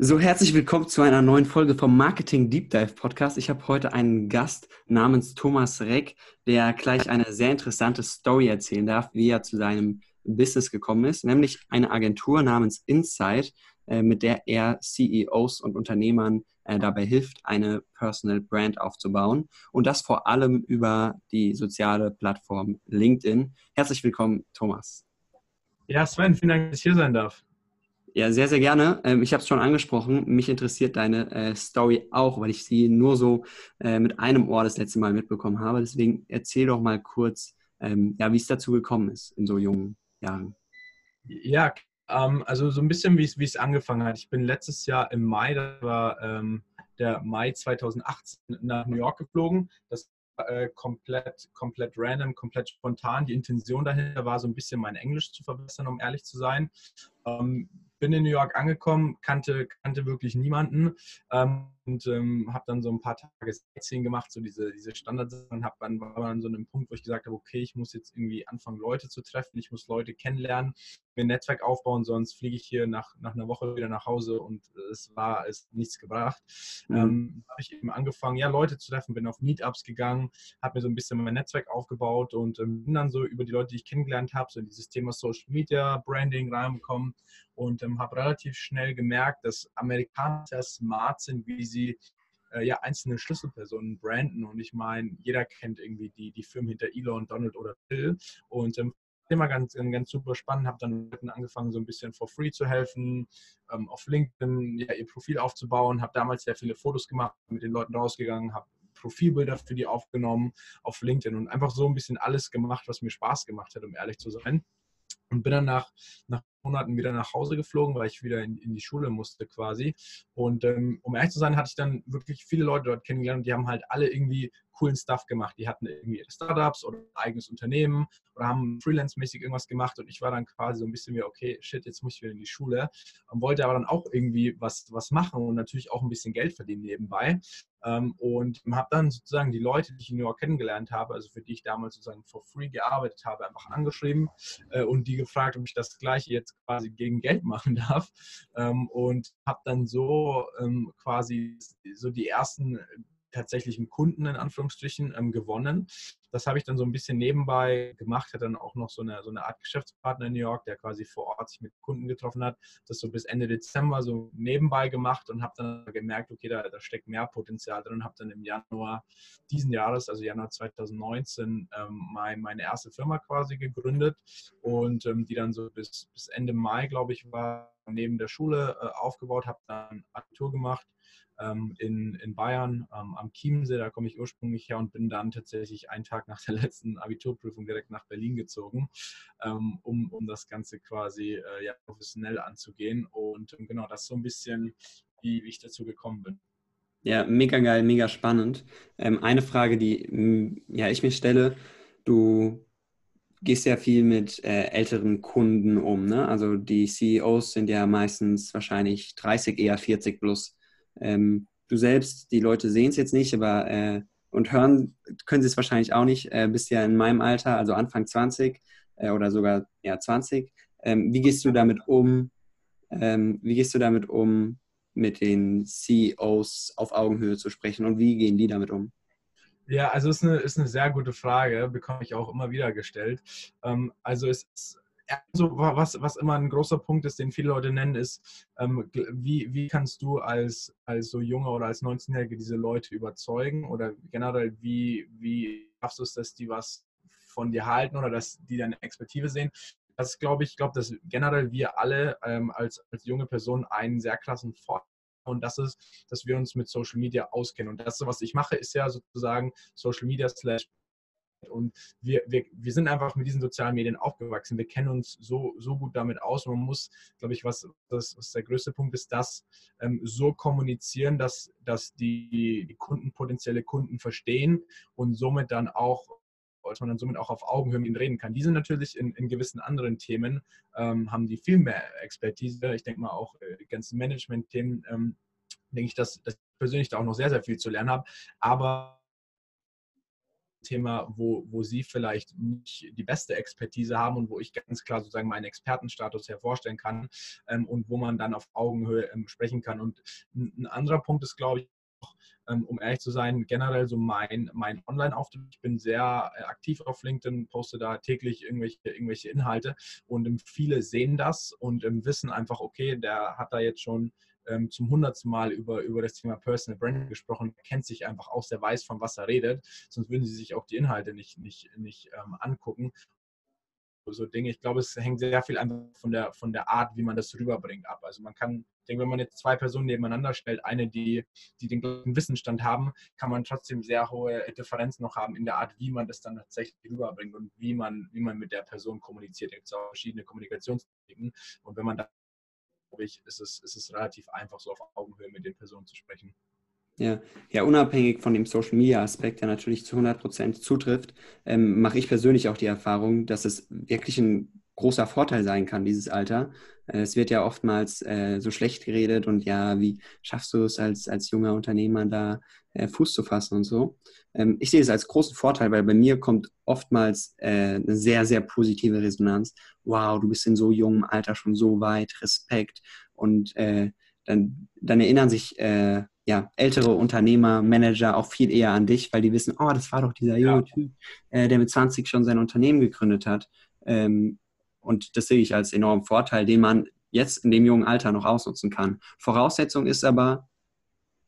So, herzlich willkommen zu einer neuen Folge vom Marketing Deep Dive Podcast. Ich habe heute einen Gast namens Thomas Reck, der gleich eine sehr interessante Story erzählen darf, wie er zu seinem Business gekommen ist, nämlich eine Agentur namens Insight, äh, mit der er CEOs und Unternehmern äh, dabei hilft, eine Personal Brand aufzubauen und das vor allem über die soziale Plattform LinkedIn. Herzlich willkommen, Thomas. Ja, Sven, vielen Dank, dass ich hier sein darf. Ja, sehr, sehr gerne. Ähm, ich habe es schon angesprochen. Mich interessiert deine äh, Story auch, weil ich sie nur so äh, mit einem Ohr das letzte Mal mitbekommen habe. Deswegen erzähl doch mal kurz, ähm, ja, wie es dazu gekommen ist in so jungen Jahren. Ja, ähm, also so ein bisschen, wie es angefangen hat. Ich bin letztes Jahr im Mai, das war ähm, der Mai 2018, nach New York geflogen. Das äh, komplett, komplett random, komplett spontan. Die Intention dahinter war so ein bisschen mein Englisch zu verbessern, um ehrlich zu sein. Ähm, bin in New York angekommen, kannte, kannte wirklich niemanden ähm, und ähm, habe dann so ein paar Tage Sightseeing gemacht, so diese, diese Standardsachen, habe dann war dann so an einem Punkt, wo ich gesagt habe, okay, ich muss jetzt irgendwie anfangen, Leute zu treffen, ich muss Leute kennenlernen, mir ein Netzwerk aufbauen, sonst fliege ich hier nach, nach einer Woche wieder nach Hause und es war es nichts gebracht. Mhm. Ähm, habe ich eben angefangen, ja, Leute zu treffen, bin auf Meetups gegangen, habe mir so ein bisschen mein Netzwerk aufgebaut und ähm, bin dann so über die Leute, die ich kennengelernt habe, so in dieses Thema Social Media, Branding reingekommen und ähm, habe relativ schnell gemerkt, dass Amerikaner sehr smart sind, wie sie äh, ja einzelne Schlüsselpersonen branden. Und ich meine, jeder kennt irgendwie die, die Firmen hinter Elon, Donald oder Bill. Und ähm, immer ganz, ganz super spannend, habe dann angefangen, so ein bisschen for free zu helfen, ähm, auf LinkedIn ja, ihr Profil aufzubauen, habe damals sehr viele Fotos gemacht, mit den Leuten rausgegangen, habe Profilbilder für die aufgenommen auf LinkedIn und einfach so ein bisschen alles gemacht, was mir Spaß gemacht hat, um ehrlich zu sein. Und bin dann nach, nach Monaten wieder nach Hause geflogen, weil ich wieder in, in die Schule musste quasi. Und ähm, um ehrlich zu sein, hatte ich dann wirklich viele Leute dort kennengelernt und die haben halt alle irgendwie coolen Stuff gemacht. Die hatten irgendwie Startups oder eigenes Unternehmen oder haben freelance-mäßig irgendwas gemacht und ich war dann quasi so ein bisschen wie, okay, shit, jetzt muss ich wieder in die Schule und wollte aber dann auch irgendwie was, was machen und natürlich auch ein bisschen Geld verdienen nebenbei. Ähm, und habe dann sozusagen die Leute, die ich in New York kennengelernt habe, also für die ich damals sozusagen for free gearbeitet habe, einfach angeschrieben äh, und die gefragt, ob ich das gleiche jetzt quasi gegen Geld machen darf. Ähm, und habe dann so ähm, quasi so die ersten tatsächlichen Kunden in Anführungsstrichen ähm, gewonnen. Das habe ich dann so ein bisschen nebenbei gemacht, hatte dann auch noch so eine, so eine Art Geschäftspartner in New York, der quasi vor Ort sich mit Kunden getroffen hat. Das so bis Ende Dezember so nebenbei gemacht und habe dann gemerkt, okay, da, da steckt mehr Potenzial drin und habe dann im Januar diesen Jahres, also Januar 2019, ähm, mein, meine erste Firma quasi gegründet und ähm, die dann so bis, bis Ende Mai, glaube ich, war neben der Schule äh, aufgebaut, habe dann Abitur gemacht ähm, in, in Bayern ähm, am Chiemsee, da komme ich ursprünglich her und bin dann tatsächlich einen Tag nach der letzten Abiturprüfung direkt nach Berlin gezogen, ähm, um, um das Ganze quasi äh, ja, professionell anzugehen. Und ähm, genau, das ist so ein bisschen, wie, wie ich dazu gekommen bin. Ja, mega geil, mega spannend. Ähm, eine Frage, die ja, ich mir stelle, du gehst ja viel mit äh, älteren Kunden um. Ne? Also die CEOs sind ja meistens wahrscheinlich 30, eher 40 plus. Ähm, du selbst, die Leute sehen es jetzt nicht, aber äh, und hören können sie es wahrscheinlich auch nicht. Äh, bist ja in meinem Alter, also Anfang 20 äh, oder sogar ja 20. Ähm, wie gehst du damit um? Ähm, wie gehst du damit um, mit den CEOs auf Augenhöhe zu sprechen und wie gehen die damit um? Ja, also ist eine, ist eine sehr gute Frage, bekomme ich auch immer wieder gestellt. Ähm, also es ist also was, was immer ein großer Punkt ist, den viele Leute nennen, ist, ähm, wie, wie kannst du als, als so Junge oder als 19-Jährige diese Leute überzeugen oder generell, wie, wie schaffst du es, dass die was von dir halten oder dass die deine Expertise sehen? Das glaube ich, glaube, dass generell wir alle ähm, als, als junge Person einen sehr krassen Vorteil und das ist, dass wir uns mit Social Media auskennen. Und das, was ich mache, ist ja sozusagen Social Media slash und wir, wir, wir sind einfach mit diesen sozialen Medien aufgewachsen. Wir kennen uns so, so gut damit aus. Man muss, glaube ich, was, das, was der größte Punkt ist, das ähm, so kommunizieren, dass, dass die, die Kunden, potenzielle Kunden verstehen und somit dann auch dass man dann somit auch auf Augenhöhe mit ihnen reden kann. Die sind natürlich in, in gewissen anderen Themen, ähm, haben die viel mehr Expertise. Ich denke mal auch äh, ganzen Management-Themen, ähm, denke ich, dass, dass ich persönlich da auch noch sehr, sehr viel zu lernen habe. Aber Thema, wo, wo Sie vielleicht nicht die beste Expertise haben und wo ich ganz klar sozusagen meinen Expertenstatus hervorstellen kann ähm, und wo man dann auf Augenhöhe ähm, sprechen kann. Und ein anderer Punkt ist, glaube ich, ähm, um ehrlich zu sein, generell so mein, mein Online-Auftritt. Ich bin sehr äh, aktiv auf LinkedIn, poste da täglich irgendwelche, irgendwelche Inhalte und ähm, viele sehen das und ähm, wissen einfach, okay, der hat da jetzt schon ähm, zum hundertsten Mal über, über das Thema Personal Branding gesprochen, kennt sich einfach aus, der weiß, von was er redet, sonst würden sie sich auch die Inhalte nicht, nicht, nicht ähm, angucken. So Dinge. Ich glaube, es hängt sehr viel einfach von der, von der Art, wie man das rüberbringt, ab. Also man kann, ich denke, wenn man jetzt zwei Personen nebeneinander stellt, eine, die, die den gleichen Wissensstand haben, kann man trotzdem sehr hohe Differenzen noch haben in der Art, wie man das dann tatsächlich rüberbringt und wie man, wie man mit der Person kommuniziert. Da gibt es auch verschiedene Kommunikationstechniken. Und wenn man da ich, ist es, ist es relativ einfach, so auf Augenhöhe mit den Personen zu sprechen. Ja, ja, unabhängig von dem Social Media Aspekt, der natürlich zu 100 Prozent zutrifft, ähm, mache ich persönlich auch die Erfahrung, dass es wirklich ein großer Vorteil sein kann, dieses Alter. Äh, es wird ja oftmals äh, so schlecht geredet und ja, wie schaffst du es als, als junger Unternehmer da äh, Fuß zu fassen und so. Ähm, ich sehe es als großen Vorteil, weil bei mir kommt oftmals äh, eine sehr, sehr positive Resonanz. Wow, du bist in so jungem Alter schon so weit, Respekt. Und äh, dann, dann erinnern sich äh, ja, ältere Unternehmer, Manager auch viel eher an dich, weil die wissen, oh, das war doch dieser junge ja. Typ, der mit 20 schon sein Unternehmen gegründet hat. Ähm, und das sehe ich als enormen Vorteil, den man jetzt in dem jungen Alter noch ausnutzen kann. Voraussetzung ist aber,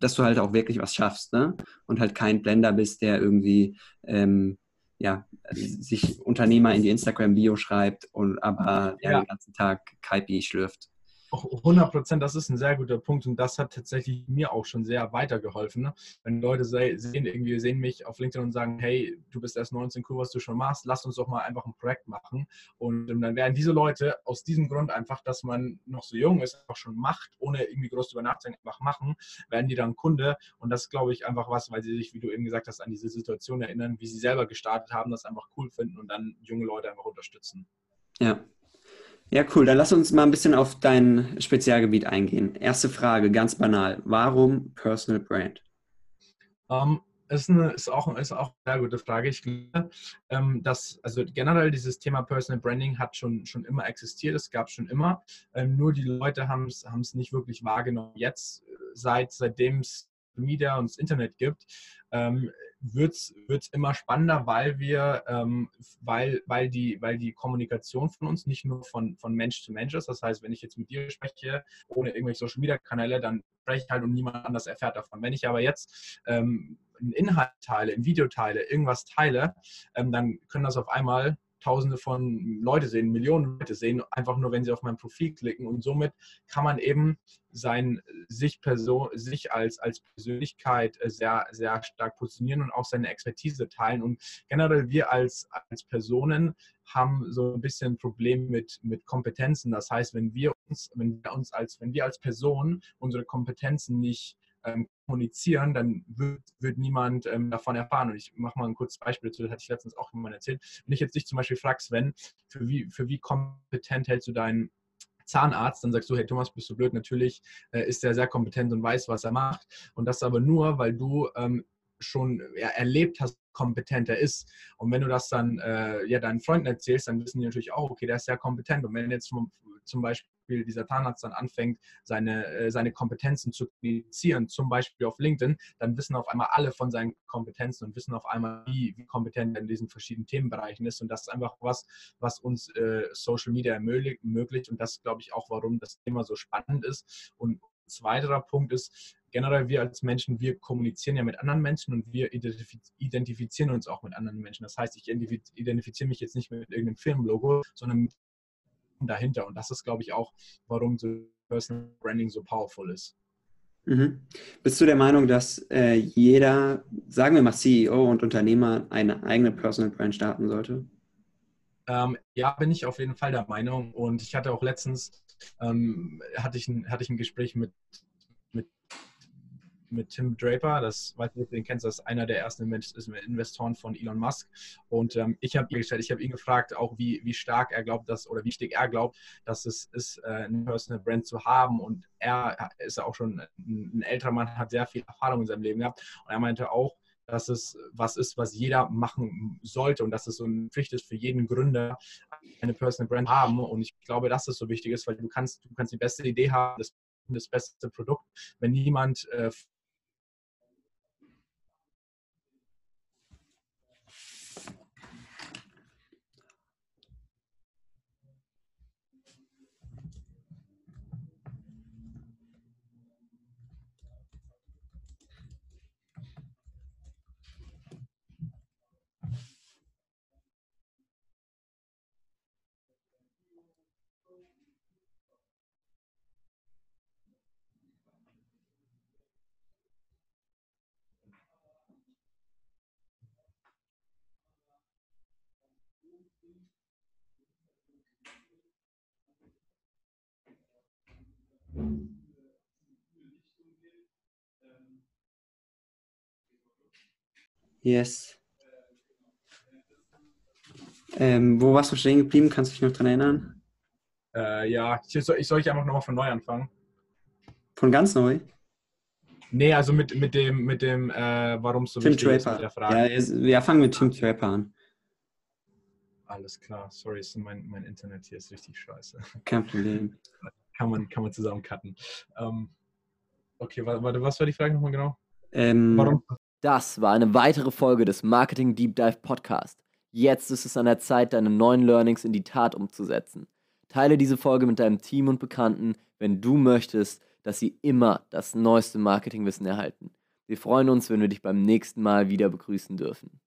dass du halt auch wirklich was schaffst ne? und halt kein Blender bist, der irgendwie ähm, ja, sich Unternehmer in die Instagram-Bio schreibt und aber ja, den ganzen Tag Kaipi schlürft. 100 Prozent, das ist ein sehr guter Punkt und das hat tatsächlich mir auch schon sehr weitergeholfen. Ne? Wenn Leute sehen, irgendwie sehen mich auf LinkedIn und sagen, hey, du bist erst 19, cool, was du schon machst, lass uns doch mal einfach ein Projekt machen. Und ähm, dann werden diese Leute aus diesem Grund einfach, dass man noch so jung ist, einfach schon macht, ohne irgendwie groß drüber nachzudenken, einfach machen, werden die dann Kunde. Und das ist, glaube ich, einfach was, weil sie sich, wie du eben gesagt hast, an diese Situation erinnern, wie sie selber gestartet haben, das einfach cool finden und dann junge Leute einfach unterstützen. Ja, ja, cool. Dann lass uns mal ein bisschen auf dein Spezialgebiet eingehen. Erste Frage, ganz banal. Warum Personal Brand? Um, ähm, ist, eine, ist, auch, ist auch eine sehr gute Frage. Ich glaube, ähm, dass also generell dieses Thema Personal Branding hat schon, schon immer existiert. Es gab schon immer. Ähm, nur die Leute haben es nicht wirklich wahrgenommen. Jetzt, äh, seit, seitdem es Media und das Internet gibt, wird es immer spannender, weil wir, ähm, weil, weil, die, weil die Kommunikation von uns nicht nur von, von Mensch zu Mensch ist. Das heißt, wenn ich jetzt mit dir spreche, ohne irgendwelche Social Media Kanäle, dann spreche ich halt und niemand anders erfährt davon. Wenn ich aber jetzt ähm, einen Inhalt teile, ein Video teile, irgendwas teile, ähm, dann können das auf einmal Tausende von Leute sehen, Millionen Leute sehen, einfach nur, wenn sie auf mein Profil klicken. Und somit kann man eben sein, sich, Person, sich als, als Persönlichkeit äh, sehr, sehr stark positionieren und auch seine Expertise teilen. Und generell wir als, als Personen haben so ein bisschen ein Problem mit, mit Kompetenzen. Das heißt, wenn wir uns, wenn wir uns als, wenn wir als Person unsere Kompetenzen nicht ähm, kommunizieren, dann wird, wird niemand ähm, davon erfahren. Und ich mache mal ein kurzes Beispiel dazu, das hatte ich letztens auch jemand erzählt. Wenn ich jetzt dich zum Beispiel fragst, Sven, für wie, für wie kompetent hältst du deinen Zahnarzt, dann sagst du, hey Thomas, bist du blöd? Natürlich äh, ist er sehr kompetent und weiß, was er macht. Und das aber nur, weil du ähm, schon ja, erlebt hast, kompetent er ist. Und wenn du das dann äh, ja deinen Freunden erzählst, dann wissen die natürlich auch, okay, der ist sehr kompetent. Und wenn jetzt zum, zum Beispiel dieser Zahnarzt dann anfängt, seine, äh, seine Kompetenzen zu kommunizieren, zum Beispiel auf LinkedIn, dann wissen auf einmal alle von seinen Kompetenzen und wissen auf einmal, wie, wie kompetent er in diesen verschiedenen Themenbereichen ist. Und das ist einfach was, was uns äh, Social Media ermöglicht. Und das glaube ich auch, warum das Thema so spannend ist. Und zweiterer Punkt ist, generell wir als Menschen, wir kommunizieren ja mit anderen Menschen und wir identifizieren uns auch mit anderen Menschen. Das heißt, ich identifiziere mich jetzt nicht mit irgendeinem Firmenlogo, sondern mit dahinter. Und das ist, glaube ich, auch, warum so Personal Branding so powerful ist. Mhm. Bist du der Meinung, dass äh, jeder, sagen wir mal CEO und Unternehmer, eine eigene Personal Brand starten sollte? Ähm, ja, bin ich auf jeden Fall der Meinung. Und ich hatte auch letztens ähm, hatte ich ein, hatte ich ein Gespräch mit mit Tim Draper, das weiß nicht, den kennst, das ist einer der ersten Investoren von Elon Musk. Und ähm, ich habe ihn gestellt, ich habe ihn gefragt, auch wie, wie stark er glaubt, dass oder wie wichtig er glaubt, dass es ist, äh, eine Personal Brand zu haben. Und er ist auch schon ein älterer Mann, hat sehr viel Erfahrung in seinem Leben gehabt. Und er meinte auch, dass es was ist, was jeder machen sollte und dass es so eine Pflicht ist für jeden Gründer, eine Personal Brand haben. Und ich glaube, dass das so wichtig ist, weil du kannst, du kannst die beste Idee haben, das, das beste Produkt, wenn niemand äh, Yes. Ähm, wo warst du stehen geblieben? Kannst du dich noch dran erinnern? Äh, ja, ich soll, ich soll ich einfach nochmal von neu anfangen. Von ganz neu? Nee, also mit, mit dem, mit dem äh, warum so Tim wichtig ist mit Draper. der Frage. Ja, wir fangen mit Tim Draper an. Alles klar, sorry, ist mein, mein Internet hier ist richtig scheiße. Kein Problem. Kann man, kann man zusammen cutten. Ähm, okay, wa- warte, was war die Frage nochmal genau? Ähm, Warum? Das war eine weitere Folge des Marketing Deep Dive Podcast. Jetzt ist es an der Zeit, deine neuen Learnings in die Tat umzusetzen. Teile diese Folge mit deinem Team und Bekannten, wenn du möchtest, dass sie immer das neueste Marketingwissen erhalten. Wir freuen uns, wenn wir dich beim nächsten Mal wieder begrüßen dürfen.